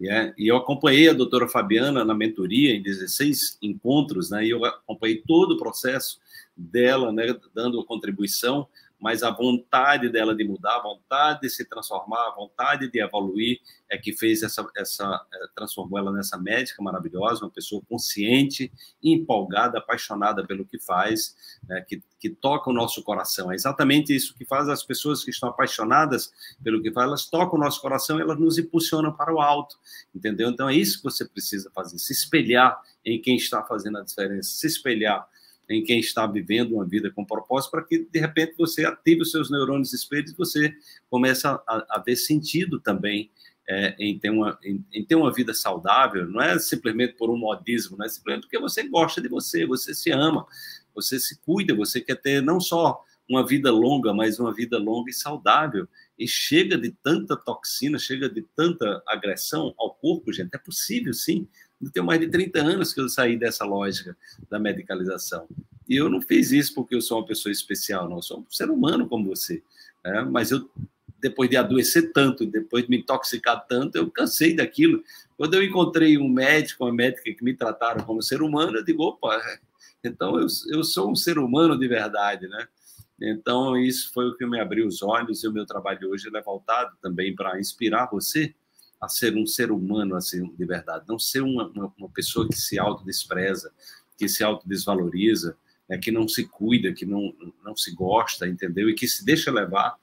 É, e eu acompanhei a doutora Fabiana na mentoria em 16 encontros, né, e eu acompanhei todo o processo dela, né, dando contribuição mas a vontade dela de mudar, a vontade de se transformar, a vontade de evoluir é que fez essa, essa é, transformou ela nessa médica maravilhosa, uma pessoa consciente, empolgada, apaixonada pelo que faz, né, que, que toca o nosso coração. É exatamente isso que faz as pessoas que estão apaixonadas pelo que faz, elas tocam o nosso coração, elas nos impulsionam para o alto, entendeu? Então é isso que você precisa fazer, se espelhar em quem está fazendo a diferença, se espelhar em quem está vivendo uma vida com propósito, para que, de repente, você ative os seus neurônios espelhos e você comece a, a ver sentido também é, em, ter uma, em, em, ter uma vida saudável. Não é simplesmente por um modismo, não é simplesmente porque você gosta de você, você se ama, você se cuida, você quer ter não só uma vida longa, mas uma vida longa e saudável. E chega de tanta toxina, chega de tanta agressão ao corpo, gente. É possível, sim. Tenho mais de 30 anos que eu saí dessa lógica da medicalização. E eu não fiz isso porque eu sou uma pessoa especial, não. Eu sou um ser humano como você. Né? Mas eu, depois de adoecer tanto, depois de me intoxicar tanto, eu cansei daquilo. Quando eu encontrei um médico, uma médica que me trataram como ser humano, eu digo, opa, então eu, eu sou um ser humano de verdade, né? Então, isso foi o que me abriu os olhos e o meu trabalho hoje é voltado também para inspirar você a ser um ser humano assim de verdade, não ser uma, uma, uma pessoa que se autodespreza, que se autodesvaloriza, né, que não se cuida, que não, não se gosta, entendeu? E que se deixa levar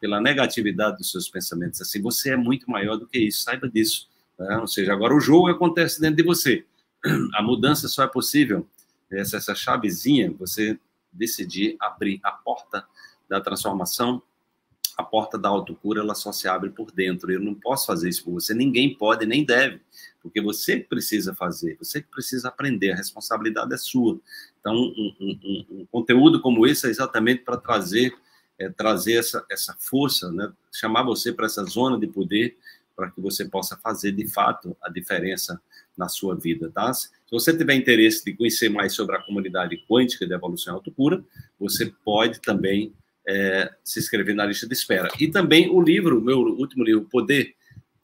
pela negatividade dos seus pensamentos. Assim, você é muito maior do que isso, saiba disso. Né? Ou seja, agora o jogo acontece dentro de você. A mudança só é possível essa, essa chavezinha, você decidir abrir a porta da transformação a porta da autocura ela só se abre por dentro. Eu não posso fazer isso por você, ninguém pode nem deve, porque você precisa fazer, você precisa aprender, a responsabilidade é sua. Então, um, um, um conteúdo como esse é exatamente para trazer é, trazer essa, essa força, né? chamar você para essa zona de poder, para que você possa fazer de fato a diferença na sua vida, tá? Se você tiver interesse de conhecer mais sobre a comunidade quântica de evolução e autocura, você pode também é, se inscrever na lista de espera. E também o livro, meu último livro, Poder,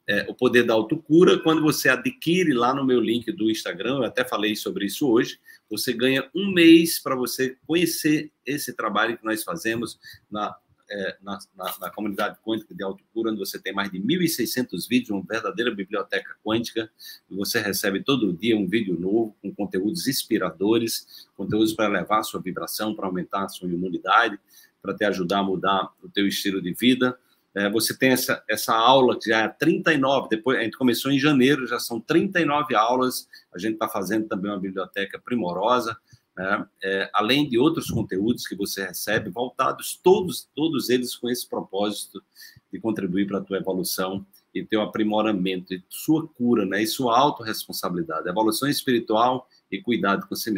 é, O Poder da Autocura, quando você adquire lá no meu link do Instagram, eu até falei sobre isso hoje, você ganha um mês para você conhecer esse trabalho que nós fazemos na, é, na, na, na, comunidade quântica de autocura, onde você tem mais de 1.600 vídeos, uma verdadeira biblioteca quântica, e você recebe todo dia um vídeo novo, com conteúdos inspiradores, conteúdos para elevar a sua vibração, para aumentar a sua imunidade, para te ajudar a mudar o teu estilo de vida. É, você tem essa, essa aula que já é 39, depois a gente começou em janeiro, já são 39 aulas, a gente está fazendo também uma biblioteca primorosa, né? é, além de outros conteúdos que você recebe, voltados todos, todos eles com esse propósito de contribuir para a tua evolução e teu aprimoramento, e sua cura, né? e sua autorresponsabilidade, evolução espiritual e cuidado com si mesmo.